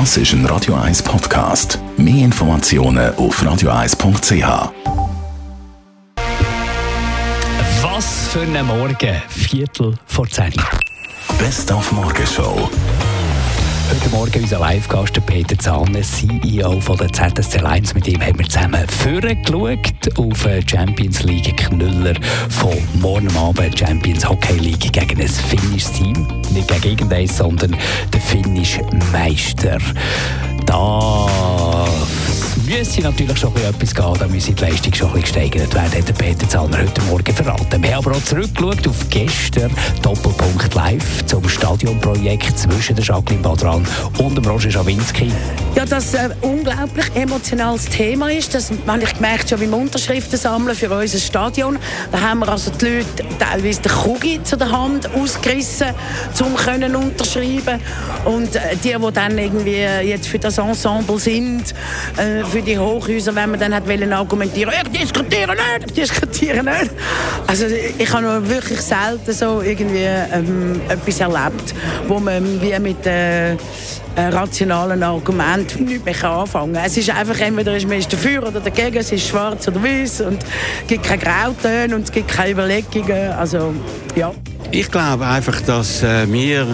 Das ist ein Radio 1 Podcast. Mehr Informationen auf radio1.ch. Was für ein Morgen. Viertel vor zehn. Best auf Morgenshow. Heute Morgen unser Live-Gast Peter Zahner, CEO von der ZSC Lions. Mit ihm haben wir zusammen vorgeschaut auf die Champions League Knüller von morgen Abend Champions Hockey League gegen ein finnisches Team. Nicht gegen irgendeins, sondern der finnische Meister. Da müsste natürlich schon etwas gehen, da müsse die Leistung schon ein gesteigert werden, hat der Peter Zahner heute Morgen verraten. Wir haben aber auch zurückgeschaut auf gestern Doppelpunkt Live zum Stadionprojekt zwischen der Jacqueline Badran und dem Roger Schawinski. Ja, das ein unglaublich emotionales Thema ist. Das habe ich gemerkt schon beim Unterschriften sammeln für unser Stadion. Da haben wir also die Leute teilweise den Kugi zu der Hand ausgerissen, um können unterschreiben. Und äh, die, die dann irgendwie jetzt für das Ensemble sind, äh, für die Hochhäuser, wenn man dann hat wollen argumentieren, ich diskutiere nicht, ich diskutiere nicht. Also ich habe noch wirklich selten so irgendwie ähm, etwas erlebt, wo man wie mit äh, rationalen Argument nicht mehr anfangen kann. Es ist einfach entweder ist man ist dafür oder dagegen, es ist schwarz oder weiß und es gibt keine Grautöne und es gibt keine Überlegungen. Also, ja. Ich glaube einfach, dass äh, wir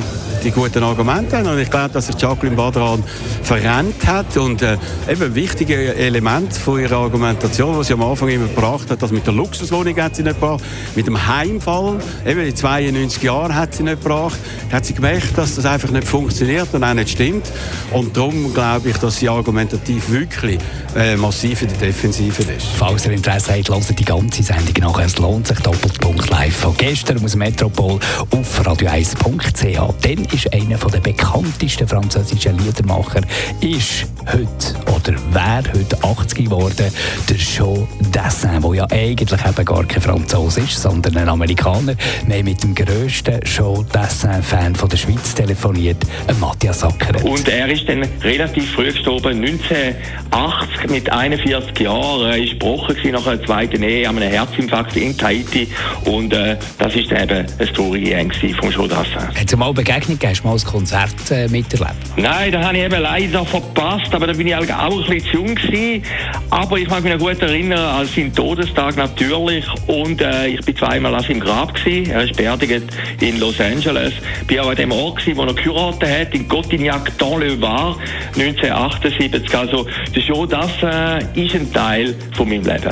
die guten Argumente haben und ich glaube, dass sich Jacqueline Badran verrennt hat und äh, eben wichtige Element von ihrer Argumentation, was sie am Anfang immer gebracht hat, dass mit der Luxuswohnung hat sie nicht gebracht, mit dem Heimfall, eben in 92 Jahren hat sie nicht gebracht, hat sie gemerkt, dass das einfach nicht funktioniert und auch nicht stimmt und darum glaube ich, dass sie argumentativ wirklich äh, massiv in der Defensive ist. Falls ihr Interesse habt, hört die ganze Sendung nachher. Es lohnt sich. Doppelpunkt live von gestern aus Metropol auf radio1.ch. Dann ist einer der bekanntesten französischen Liedermacher ist heute oder wäre heute 80 geworden, der Joe Dassin, der ja eigentlich eben gar kein Franzose ist, sondern ein Amerikaner. Wir mit dem grössten Joe Dassin-Fan der Schweiz telefoniert, Matthias Ackeret. Und er ist dann relativ früh gestorben, 1980 mit 41 Jahren. Er war gebrochen nach einer zweiten Ehe, an einem Herzinfarkt in Tahiti. Und äh, das ist eben eine traurige Ende von Joe Dassin. Hat es mal Begegnung gegeben? Hast du mal ein Konzert äh, miterlebt? Nein, das habe ich eben leider verpasst, aber da bin ich auch ein bisschen zu jung gewesen. Aber ich mag mich noch gut erinnern an seinen Todestag natürlich und äh, ich bin zweimal an seinem Grab gewesen. Er ist beerdigt in Los Angeles. Bin auch an dem Ort gewesen, wo er geheiratet hat, in le Var, 1978. Also das schon das äh, ist ein Teil von meinem Leben.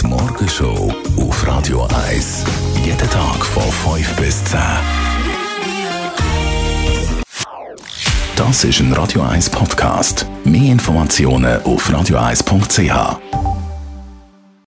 Die Morgenshow auf Radio 1. Jeden Tag von 5 bis 10. Das ist ein Radio 1 Podcast. Mehr Informationen auf radio1.ch.